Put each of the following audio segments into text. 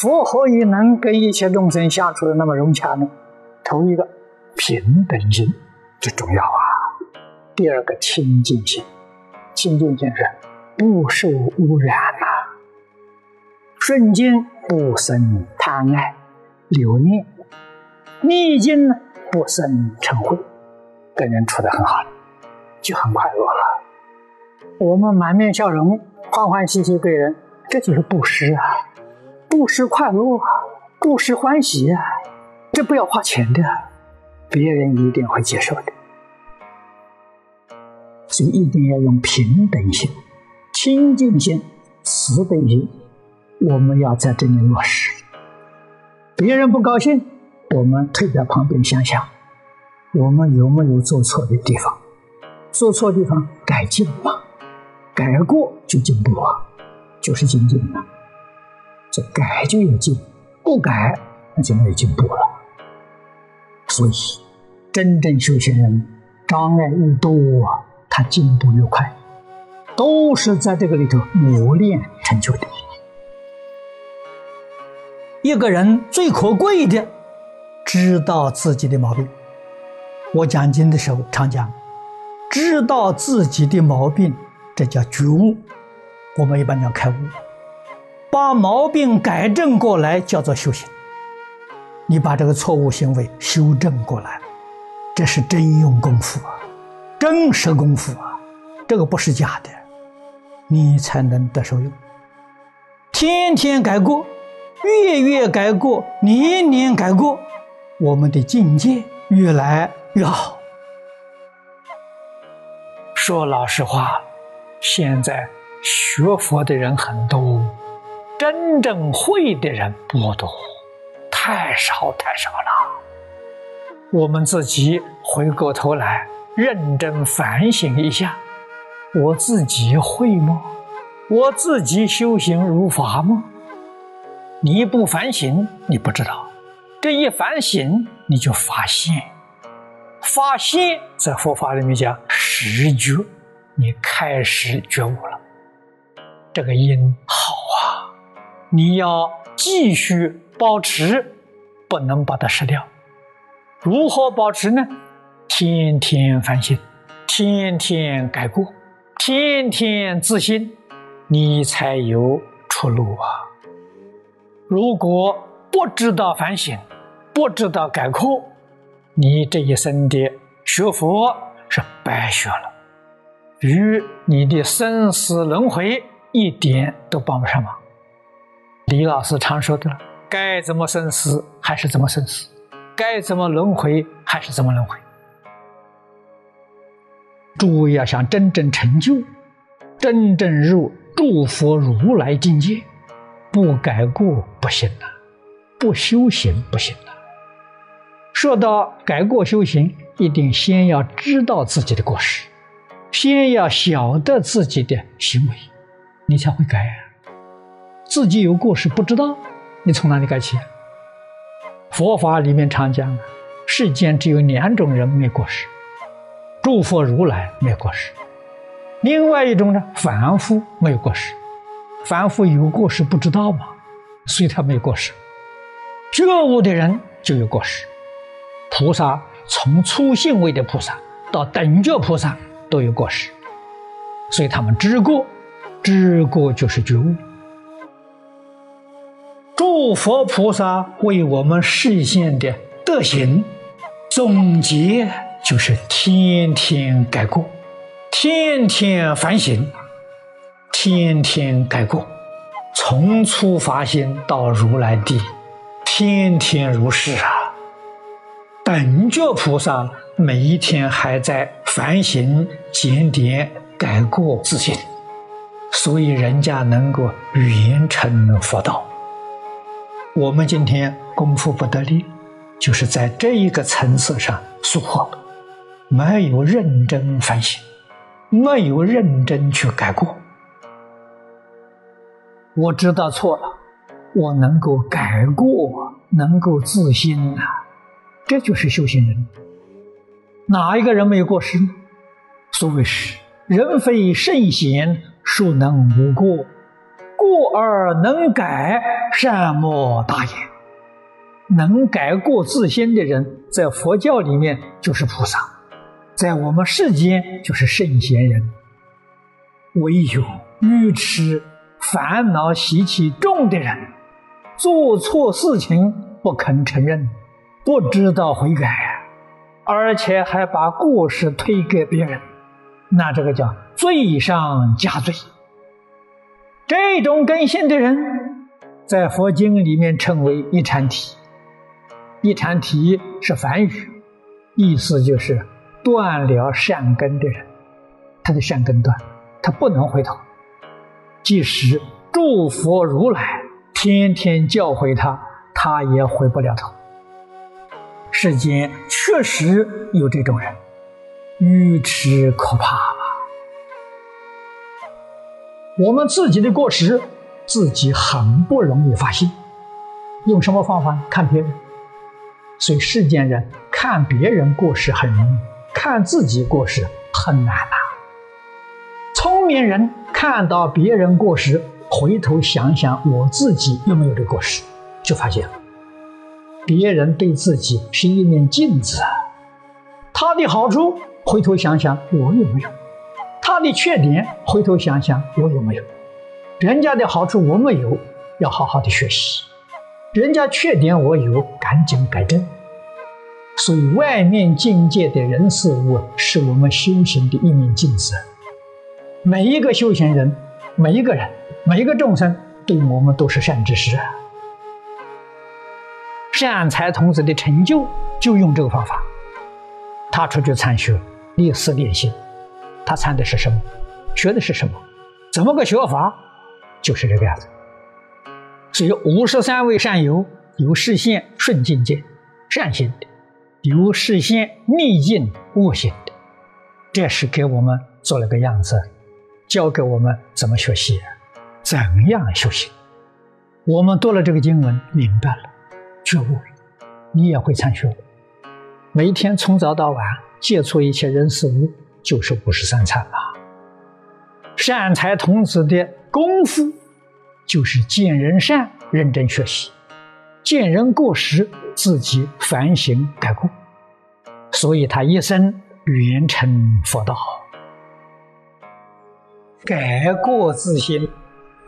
佛何以能跟一切众生相处的那么融洽呢？头一个平等心，这重要啊。第二个清净心，清净心是不受污染呐，顺境不生贪爱留念，逆境呢不生嗔恚，跟人处得很好，就很快乐了。我们满面笑容，欢欢喜喜对人，这就是布施啊，布施快乐啊，布施欢喜，这不要花钱的，别人一定会接受的。所以一定要用平等心、清净心、慈悲心，我们要在这里落实。别人不高兴，我们退到旁边想想，我们有没有做错的地方？做错地方改进嘛，改过就进步了，就是精进了。这改就有进，不改那就没有进步了。所以，真正修行人障碍越多。他进步越快，都是在这个里头磨练成就的。一个人最可贵的，知道自己的毛病。我讲经的时候常讲，知道自己的毛病，这叫觉悟。我们一般叫开悟，把毛病改正过来叫做修行。你把这个错误行为修正过来，这是真用功夫啊。真实功夫啊，这个不是假的，你才能得受用。天天改过，月月改过，年年改过，我们的境界越来越好。说老实话，现在学佛的人很多，真正会的人不多，太少太少了。我们自己回过头来。认真反省一下，我自己会吗？我自己修行如法吗？你不反省，你不知道；这一反省，你就发现。发现，在佛法里面讲实觉，你开始觉悟了。这个因好，你要继续保持，不能把它失掉。如何保持呢？天天反省，天天改过，天天自信，你才有出路啊！如果不知道反省，不知道改过，你这一生的学佛是白学了，与你的生死轮回一点都帮不上忙。李老师常说的：“该怎么生死还是怎么生死，该怎么轮回还是怎么轮回。”诸位要想真正成就，真正入诸佛如来境界，不改过不行了，不修行不行了。说到改过修行，一定先要知道自己的过失，先要晓得自己的行为，你才会改啊。自己有过失不知道，你从哪里改起？佛法里面常讲，世间只有两种人没过失。诸佛如来没过失，另外一种呢，凡夫没有过失。凡夫有过失不知道嘛？所以他没过失。觉悟的人就有过失。菩萨从初信位的菩萨到等觉菩萨都有过失，所以他们知过，知过就是觉悟。诸佛菩萨为我们示现的德行总结。就是天天改过，天天反省，天天改过，从初发心到如来地，天天如是啊。等觉菩萨每一天还在反省、检点、改过自新，所以人家能够圆成佛道。我们今天功夫不得力，就是在这一个层次上疏忽。没有认真反省，没有认真去改过。我知道错了，我能够改过，能够自新啊，这就是修行人。哪一个人没有过失呢？所谓是人非圣贤，孰能无过？过而能改，善莫大焉。能改过自新的人，在佛教里面就是菩萨，在我们世间就是圣贤人。唯有愚痴、烦恼习气重的人，做错事情不肯承认，不知道悔改，而且还把过失推给别人，那这个叫罪上加罪。这种根性的人，在佛经里面称为一禅体。一禅体是梵语，意思就是断了善根的人，他的善根断了，他不能回头。即使诸佛如来天天教诲他，他也回不了头。世间确实有这种人，愚痴可怕。我们自己的过失，自己很不容易发现。用什么方法看别人？所以世间人看别人过失很容易，看自己过失很难呐。聪明人看到别人过失，回头想想我自己有没有这过失，就发现别人对自己是一面镜子，他的好处回头想想我有没有，他的缺点回头想想我有没有，人家的好处我没有，要好好的学习。人家缺点我有，赶紧改正。所以，外面境界的人事物是我们修行的一面镜子。每一个修行人，每一个人，每一个众生，对我们都是善知识。善财童子的成就就用这个方法。他出去参学，立思练心，他参的是什么？学的是什么？怎么个学法？就是这个样子。所以五十三位善友有视线顺境界善心的，有视线逆境恶心的，这是给我们做了个样子，教给我们怎么学习，怎样修行。我们读了这个经文，明白了，觉悟了，你也会参学。每天从早到晚接触一切人事物，就是五十三参了。善财童子的功夫。就是见人善，认真学习；见人过失，自己反省改过。所以他一生圆成佛道，改过自新。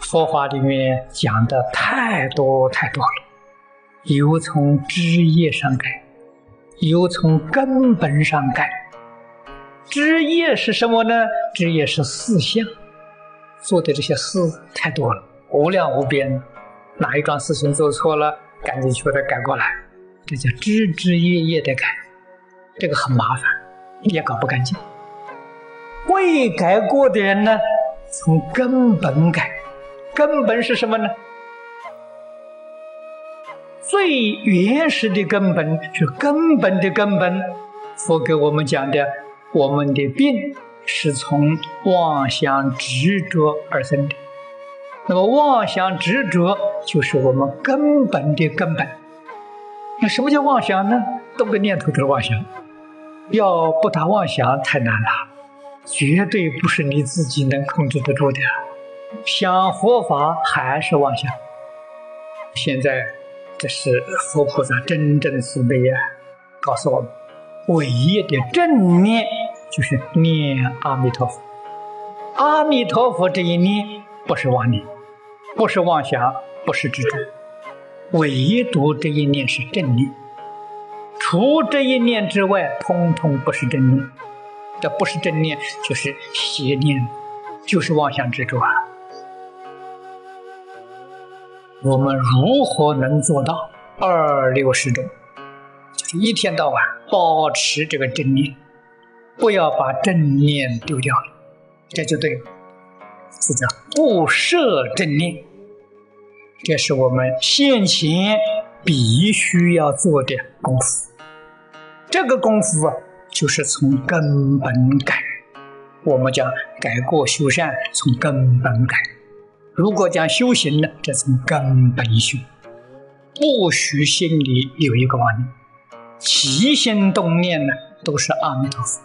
佛法里面讲的太多太多了，有从枝叶上改，有从根本上改。枝叶是什么呢？枝叶是思想，做的这些事太多了。无量无边，哪一桩事情做错了，赶紧去把它改过来，这叫枝枝叶叶的改，这个很麻烦，也搞不干净。未改过的人呢，从根本改，根本是什么呢？最原始的根本是根本的根本，佛给我们讲的，我们的病是从妄想执着而生的。那么妄想执着就是我们根本的根本。那什么叫妄想呢？动个念头就是妄想。要不打妄想太难了，绝对不是你自己能控制得住的。想佛法还是妄想。现在这是佛菩萨真正慈悲呀，告诉我们，唯一的正念就是念阿弥陀佛。阿弥陀佛这一念不是妄念。不是妄想，不是执着，唯独这一念是正念。除这一念之外，通通不是正念。这不是正念，就是邪念，就是妄想执着啊。我们如何能做到二六十种？就是一天到晚保持这个正念，不要把正念丢掉了，这就对了。是叫不设正念，这是我们现前必须要做的功夫。这个功夫啊，就是从根本改。我们讲改过修善，从根本改。如果讲修行呢，这从根本修，不许心里有一个妄念，起心动念呢，都是阿弥陀佛。